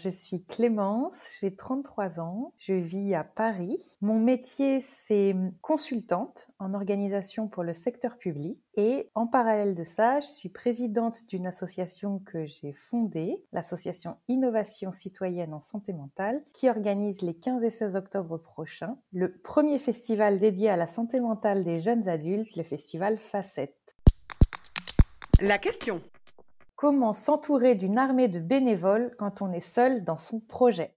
Je suis Clémence, j'ai 33 ans, je vis à Paris. Mon métier, c'est consultante en organisation pour le secteur public et en parallèle de ça, je suis présidente d'une association que j'ai fondée, l'association Innovation citoyenne en santé mentale, qui organise les 15 et 16 octobre prochains le premier festival dédié à la santé mentale des jeunes adultes, le festival Facette. La question. Comment s'entourer d'une armée de bénévoles quand on est seul dans son projet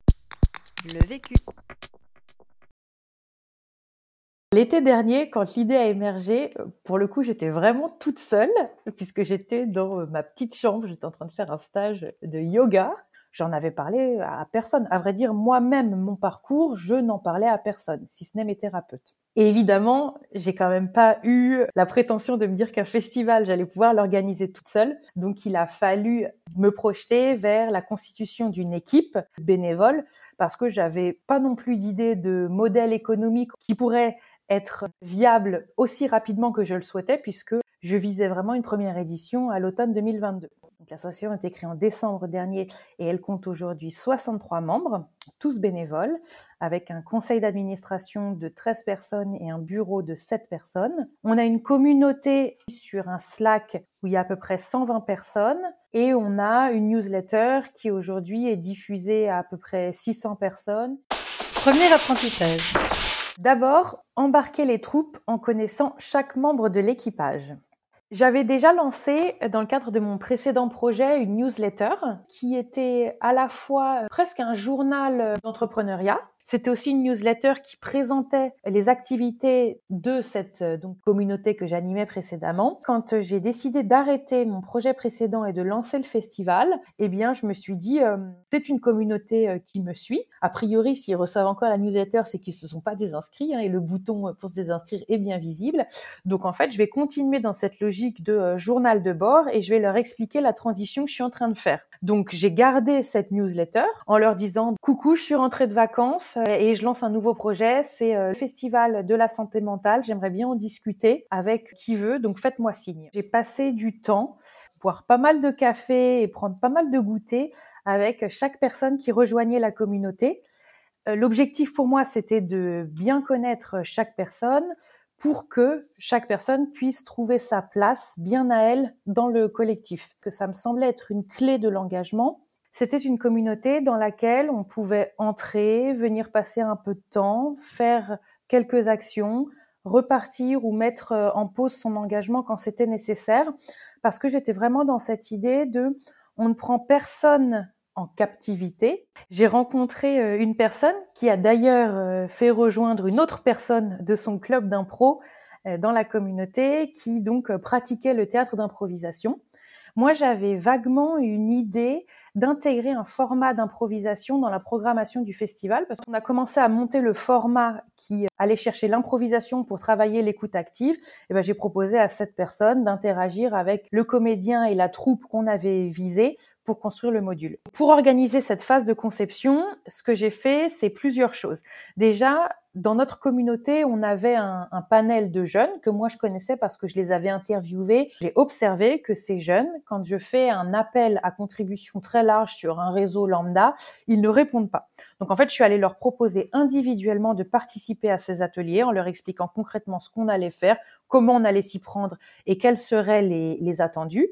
Le vécu. L'été dernier, quand l'idée a émergé, pour le coup, j'étais vraiment toute seule, puisque j'étais dans euh, ma petite chambre, j'étais en train de faire un stage de yoga. J'en avais parlé à personne. À vrai dire, moi-même, mon parcours, je n'en parlais à personne, si ce n'est mes thérapeutes. Et évidemment, j'ai quand même pas eu la prétention de me dire qu'un festival, j'allais pouvoir l'organiser toute seule. Donc, il a fallu me projeter vers la constitution d'une équipe bénévole parce que j'avais pas non plus d'idée de modèle économique qui pourrait être viable aussi rapidement que je le souhaitais puisque je visais vraiment une première édition à l'automne 2022. L'association a été créée en décembre dernier et elle compte aujourd'hui 63 membres, tous bénévoles, avec un conseil d'administration de 13 personnes et un bureau de 7 personnes. On a une communauté sur un Slack où il y a à peu près 120 personnes et on a une newsletter qui aujourd'hui est diffusée à à peu près 600 personnes. Premier apprentissage. D'abord, embarquer les troupes en connaissant chaque membre de l'équipage. J'avais déjà lancé, dans le cadre de mon précédent projet, une newsletter qui était à la fois presque un journal d'entrepreneuriat c'était aussi une newsletter qui présentait les activités de cette euh, communauté que j'animais précédemment. Quand euh, j'ai décidé d'arrêter mon projet précédent et de lancer le festival, eh bien, je me suis dit, euh, c'est une communauté qui me suit. A priori, s'ils reçoivent encore la newsletter, c'est qu'ils se sont pas désinscrits hein, et le bouton pour se désinscrire est bien visible. Donc, en fait, je vais continuer dans cette logique de journal de bord et je vais leur expliquer la transition que je suis en train de faire. Donc, j'ai gardé cette newsletter en leur disant, coucou, je suis rentrée de vacances euh, et je lance un nouveau projet. C'est euh, le festival de la santé mentale. J'aimerais bien en discuter avec qui veut. Donc faites-moi signe. J'ai passé du temps boire pas mal de café et prendre pas mal de goûter avec chaque personne qui rejoignait la communauté. Euh, l'objectif pour moi, c'était de bien connaître chaque personne pour que chaque personne puisse trouver sa place bien à elle dans le collectif. Que ça me semblait être une clé de l'engagement c'était une communauté dans laquelle on pouvait entrer, venir passer un peu de temps, faire quelques actions, repartir ou mettre euh, en pause son engagement quand c'était nécessaire, parce que j'étais vraiment dans cette idée de on ne prend personne en captivité. J'ai rencontré euh, une personne qui a d'ailleurs euh, fait rejoindre une autre personne de son club d'impro dans la communauté qui donc pratiquait le théâtre d'improvisation. Moi, j'avais vaguement une idée d'intégrer un format d'improvisation dans la programmation du festival parce qu'on a commencé à monter le format qui allait chercher l'improvisation pour travailler l'écoute active. Et ben j'ai proposé à cette personne d'interagir avec le comédien et la troupe qu'on avait visé pour construire le module. Pour organiser cette phase de conception, ce que j'ai fait, c'est plusieurs choses. Déjà, dans notre communauté, on avait un, un, panel de jeunes que moi je connaissais parce que je les avais interviewés. J'ai observé que ces jeunes, quand je fais un appel à contribution très large sur un réseau lambda, ils ne répondent pas. Donc en fait, je suis allée leur proposer individuellement de participer à ces ateliers en leur expliquant concrètement ce qu'on allait faire, comment on allait s'y prendre et quels seraient les, les attendus.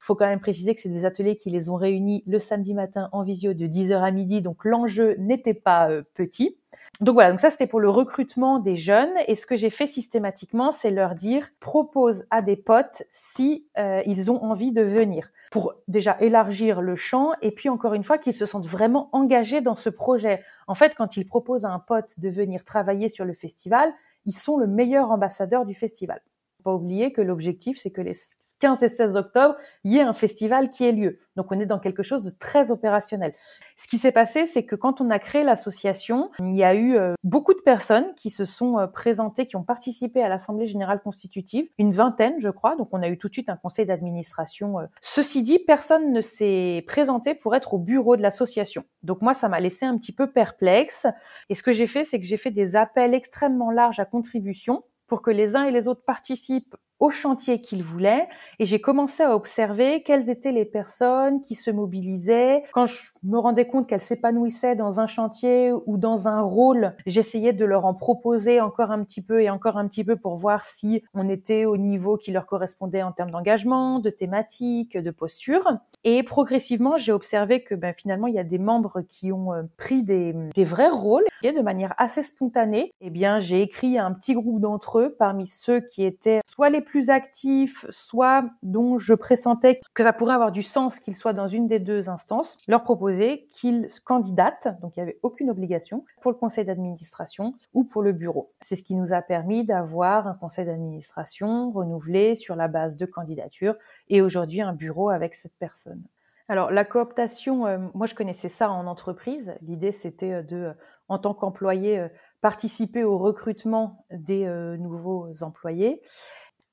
Faut quand même préciser que c'est des ateliers qui les ont réunis le samedi matin en visio de 10h à midi, donc l'enjeu n'était pas euh, petit. Donc voilà, donc ça c'était pour le recrutement des jeunes et ce que j'ai fait systématiquement, c'est leur dire propose à des potes si euh, ils ont envie de venir pour déjà élargir le champ et puis encore une fois qu'ils se sentent vraiment engagés dans ce projet. En fait, quand ils proposent à un pote de venir travailler sur le festival, ils sont le meilleur ambassadeur du festival. Pas oublier que l'objectif, c'est que les 15 et 16 octobre, il y ait un festival qui ait lieu. Donc on est dans quelque chose de très opérationnel. Ce qui s'est passé, c'est que quand on a créé l'association, il y a eu euh, beaucoup de personnes qui se sont euh, présentées, qui ont participé à l'Assemblée générale constitutive, une vingtaine, je crois. Donc on a eu tout de suite un conseil d'administration. Euh. Ceci dit, personne ne s'est présenté pour être au bureau de l'association. Donc moi, ça m'a laissé un petit peu perplexe. Et ce que j'ai fait, c'est que j'ai fait des appels extrêmement larges à contribution pour que les uns et les autres participent au chantier qu'il voulait et j'ai commencé à observer quelles étaient les personnes qui se mobilisaient. Quand je me rendais compte qu'elles s'épanouissaient dans un chantier ou dans un rôle, j'essayais de leur en proposer encore un petit peu et encore un petit peu pour voir si on était au niveau qui leur correspondait en termes d'engagement, de thématique, de posture. Et progressivement, j'ai observé que ben, finalement, il y a des membres qui ont euh, pris des, des vrais rôles et de manière assez spontanée. Eh bien, j'ai écrit à un petit groupe d'entre eux parmi ceux qui étaient soit les plus actifs, soit dont je pressentais que ça pourrait avoir du sens qu'ils soient dans une des deux instances, leur proposer qu'ils candidatent, donc il n'y avait aucune obligation, pour le conseil d'administration ou pour le bureau. C'est ce qui nous a permis d'avoir un conseil d'administration renouvelé sur la base de candidatures et aujourd'hui un bureau avec cette personne. Alors la cooptation, euh, moi je connaissais ça en entreprise. L'idée c'était euh, de, en tant qu'employé, euh, participer au recrutement des nouveaux employés.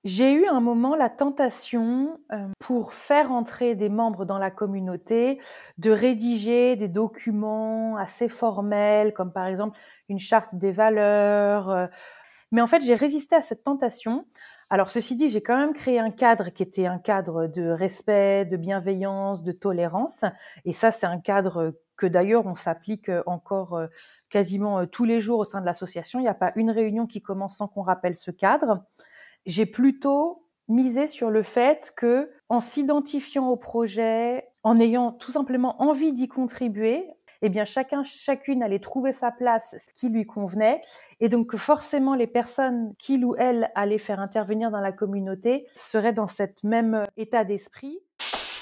J'ai eu un moment la tentation, euh, pour faire entrer des membres dans la communauté, de rédiger des documents assez formels, comme par exemple une charte des valeurs. Euh. mais en fait, j'ai résisté à cette tentation. Alors, ceci dit, j'ai quand même créé un cadre qui était un cadre de respect, de bienveillance, de tolérance. Et ça, c'est un cadre que d'ailleurs on s'applique encore euh, quasiment tous les jours au sein de l'association. Il n'y a pas une réunion qui commence sans qu'on rappelle ce cadre j'ai plutôt misé sur le fait que, en s'identifiant au projet, en ayant tout simplement envie d'y contribuer, eh bien chacun, chacune allait trouver sa place, ce qui lui convenait, et donc forcément les personnes qu'il ou elle allait faire intervenir dans la communauté seraient dans cet même état d'esprit.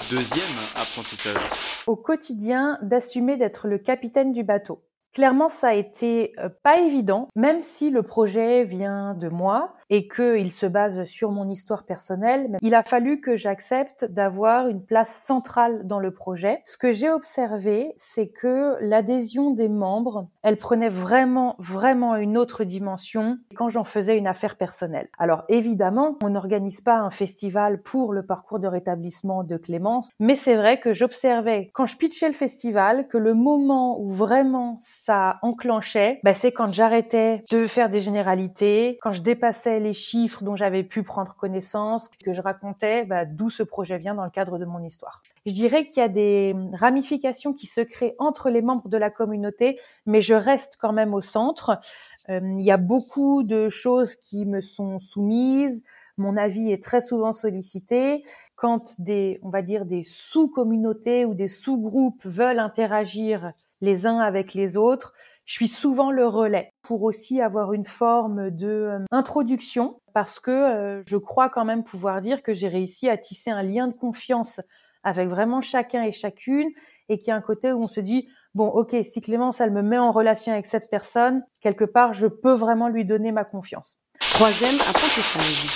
Deuxième apprentissage. Au quotidien, d'assumer d'être le capitaine du bateau. Clairement, ça a été euh, pas évident, même si le projet vient de moi et qu'il se base sur mon histoire personnelle. Il a fallu que j'accepte d'avoir une place centrale dans le projet. Ce que j'ai observé, c'est que l'adhésion des membres, elle prenait vraiment, vraiment une autre dimension quand j'en faisais une affaire personnelle. Alors évidemment, on n'organise pas un festival pour le parcours de rétablissement de Clémence, mais c'est vrai que j'observais quand je pitchais le festival que le moment où vraiment ça enclenchait, bah, c'est quand j'arrêtais de faire des généralités, quand je dépassais les chiffres dont j'avais pu prendre connaissance, que je racontais bah, d'où ce projet vient dans le cadre de mon histoire. Je dirais qu'il y a des ramifications qui se créent entre les membres de la communauté, mais je reste quand même au centre. Euh, il y a beaucoup de choses qui me sont soumises. Mon avis est très souvent sollicité. Quand des, on va dire, des sous-communautés ou des sous-groupes veulent interagir les uns avec les autres. Je suis souvent le relais pour aussi avoir une forme de euh, introduction parce que euh, je crois quand même pouvoir dire que j'ai réussi à tisser un lien de confiance avec vraiment chacun et chacune et qu'il y a un côté où on se dit bon ok si Clémence elle me met en relation avec cette personne quelque part je peux vraiment lui donner ma confiance. Troisième apprentissage.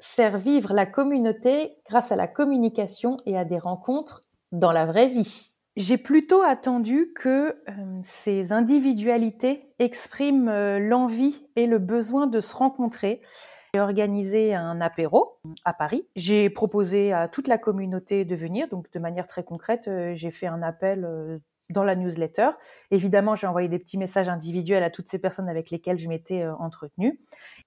Faire vivre la communauté grâce à la communication et à des rencontres dans la vraie vie. J'ai plutôt attendu que euh, ces individualités expriment euh, l'envie et le besoin de se rencontrer. J'ai organisé un apéro à Paris. J'ai proposé à toute la communauté de venir, donc de manière très concrète, euh, j'ai fait un appel dans la newsletter. Évidemment, j'ai envoyé des petits messages individuels à toutes ces personnes avec lesquelles je m'étais entretenue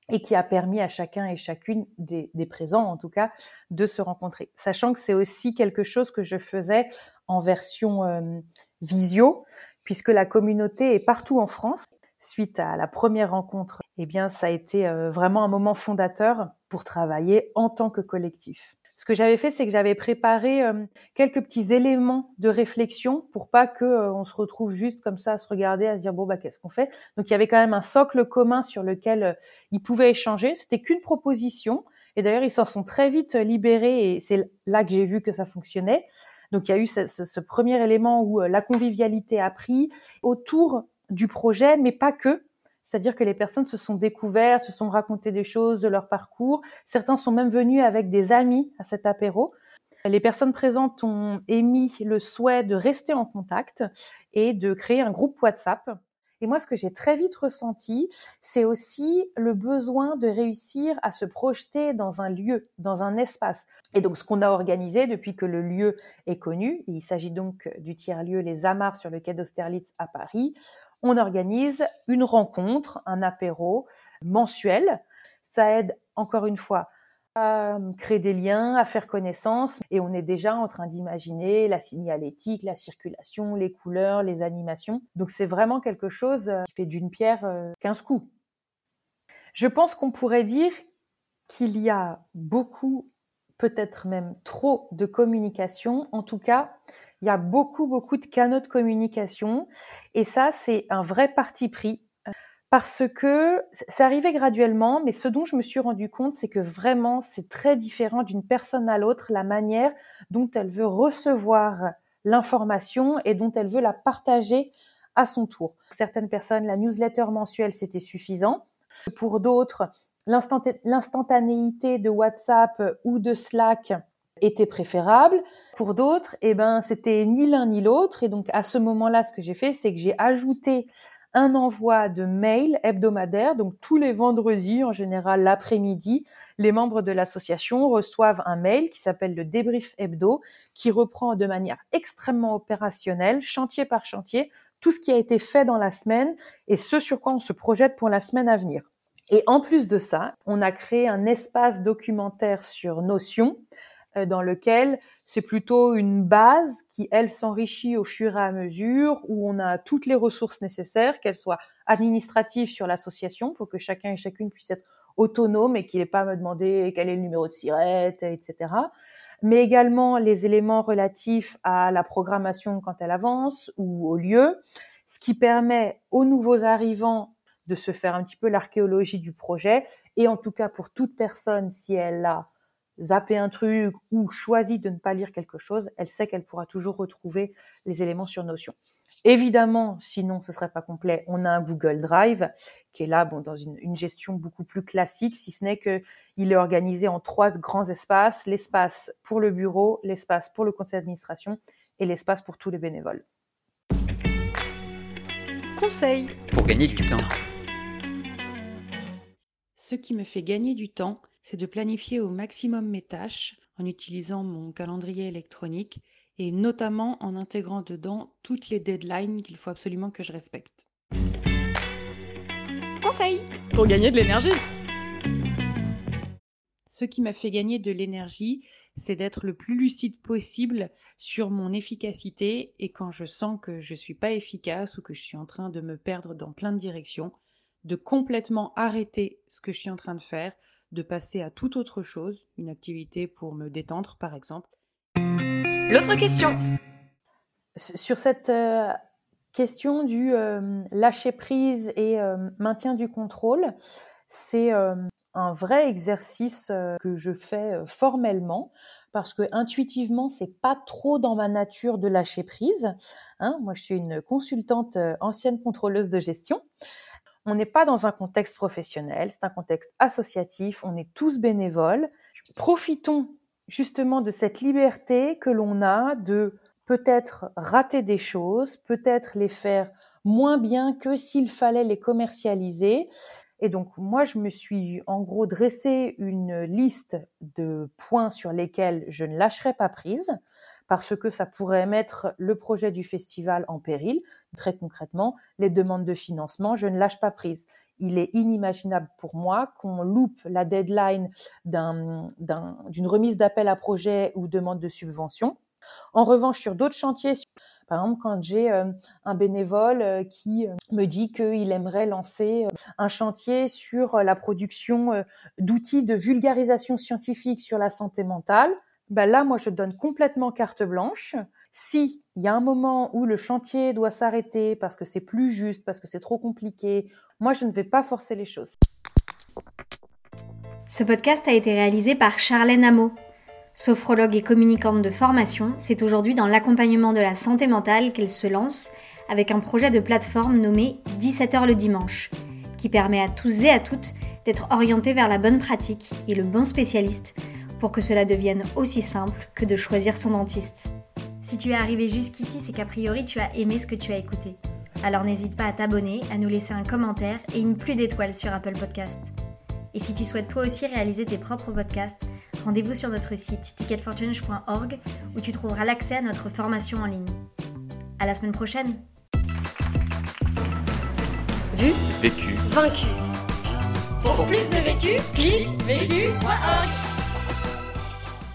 et qui a permis à chacun et chacune des, présents, en tout cas, de se rencontrer. Sachant que c'est aussi quelque chose que je faisais en version euh, visio, puisque la communauté est partout en France. Suite à la première rencontre, eh bien, ça a été euh, vraiment un moment fondateur pour travailler en tant que collectif. Ce que j'avais fait, c'est que j'avais préparé euh, quelques petits éléments de réflexion pour pas que euh, on se retrouve juste comme ça à se regarder, à se dire bon bah qu'est-ce qu'on fait? Donc il y avait quand même un socle commun sur lequel euh, ils pouvaient échanger. C'était qu'une proposition. Et d'ailleurs, ils s'en sont très vite libérés et c'est là que j'ai vu que ça fonctionnait. Donc il y a eu ce, ce premier élément où la convivialité a pris autour du projet, mais pas que C'est-à-dire que les personnes se sont découvertes, se sont racontées des choses de leur parcours. Certains sont même venus avec des amis à cet apéro. Les personnes présentes ont émis le souhait de rester en contact et de créer un groupe WhatsApp. Et moi, ce que j'ai très vite ressenti, c'est aussi le besoin de réussir à se projeter dans un lieu, dans un espace. Et donc, ce qu'on a organisé depuis que le lieu est connu, il s'agit donc du tiers-lieu Les Amars sur le quai d'Austerlitz à Paris, on organise une rencontre, un apéro mensuel. Ça aide encore une fois à créer des liens, à faire connaissance. Et on est déjà en train d'imaginer la signalétique, la circulation, les couleurs, les animations. Donc c'est vraiment quelque chose euh, qui fait d'une pierre 15 euh, coups. Je pense qu'on pourrait dire qu'il y a beaucoup, peut-être même trop de communication. En tout cas, il y a beaucoup, beaucoup de canaux de communication. Et ça, c'est un vrai parti pris parce que ça arrivait graduellement, mais ce dont je me suis rendu compte, c'est que vraiment, c'est très différent d'une personne à l'autre, la manière dont elle veut recevoir l'information et dont elle veut la partager à son tour. Certaines personnes, la newsletter mensuelle, c'était suffisant. Pour d'autres, l'instantanéité de WhatsApp ou de Slack était préférable. Pour d'autres, eh ben, c'était ni l'un ni l'autre. Et donc, à ce moment-là, ce que j'ai fait, c'est que j'ai ajouté un envoi de mail hebdomadaire. Donc tous les vendredis, en général l'après-midi, les membres de l'association reçoivent un mail qui s'appelle le débrief hebdo, qui reprend de manière extrêmement opérationnelle, chantier par chantier, tout ce qui a été fait dans la semaine et ce sur quoi on se projette pour la semaine à venir. Et en plus de ça, on a créé un espace documentaire sur Notion dans lequel c'est plutôt une base qui, elle, s'enrichit au fur et à mesure, où on a toutes les ressources nécessaires, qu'elles soient administratives sur l'association, pour que chacun et chacune puisse être autonome et qu'il n'ait pas à me demander quel est le numéro de sirette, etc. Mais également les éléments relatifs à la programmation quand elle avance ou au lieu, ce qui permet aux nouveaux arrivants de se faire un petit peu l'archéologie du projet et en tout cas pour toute personne, si elle a zapper un truc ou choisit de ne pas lire quelque chose, elle sait qu'elle pourra toujours retrouver les éléments sur Notion. Évidemment, sinon ce serait pas complet, on a un Google Drive qui est là, bon, dans une, une gestion beaucoup plus classique, si ce n'est que il est organisé en trois grands espaces l'espace pour le bureau, l'espace pour le conseil d'administration et l'espace pour tous les bénévoles. Conseil pour gagner du temps. Ce qui me fait gagner du temps, c'est de planifier au maximum mes tâches en utilisant mon calendrier électronique et notamment en intégrant dedans toutes les deadlines qu'il faut absolument que je respecte. Conseil pour gagner de l'énergie. Ce qui m'a fait gagner de l'énergie, c'est d'être le plus lucide possible sur mon efficacité et quand je sens que je ne suis pas efficace ou que je suis en train de me perdre dans plein de directions, de complètement arrêter ce que je suis en train de faire, de passer à toute autre chose, une activité pour me détendre par exemple. L'autre question Sur cette euh, question du euh, lâcher prise et euh, maintien du contrôle, c'est un vrai exercice que je fais formellement parce que intuitivement c'est pas trop dans ma nature de lâcher prise. Hein. Moi je suis une consultante ancienne contrôleuse de gestion. On n'est pas dans un contexte professionnel, c'est un contexte associatif, on est tous bénévoles. Profitons justement de cette liberté que l'on a de peut-être rater des choses, peut-être les faire moins bien que s'il fallait les commercialiser. Et donc moi, je me suis en gros dressé une liste de points sur lesquels je ne lâcherai pas prise parce que ça pourrait mettre le projet du festival en péril. Très concrètement, les demandes de financement, je ne lâche pas prise. Il est inimaginable pour moi qu'on loupe la deadline d'une remise d'appel à projet ou demande de subvention. En revanche, sur d'autres chantiers, par exemple, quand j'ai euh, un bénévole euh, qui euh, me dit qu'il aimerait lancer un chantier sur la production d'outils de vulgarisation scientifique sur la santé mentale, ben là, moi, je donne complètement carte blanche. Si il y a un moment où le chantier doit s'arrêter parce que c'est plus juste, parce que c'est trop compliqué, moi, je ne vais pas forcer les choses. Ce podcast a été réalisé par Charlène Amo. Sophrologue et communicante de formation, c'est aujourd'hui dans l'accompagnement de la santé mentale qu'elle se lance avec un projet de plateforme nommé 17h le dimanche qui permet à tous et à toutes d'être orientés vers la bonne pratique et le bon spécialiste pour que cela devienne aussi simple que de choisir son dentiste. Si tu es arrivé jusqu'ici, c'est qu'a priori tu as aimé ce que tu as écouté. Alors n'hésite pas à t'abonner, à nous laisser un commentaire et une pluie d'étoiles sur Apple Podcast. Et si tu souhaites toi aussi réaliser tes propres podcasts, rendez-vous sur notre site ticketforchange.org où tu trouveras l'accès à notre formation en ligne. À la semaine prochaine. Vu, Vécu. vaincu. Pour plus de vécu, clique vécu.org.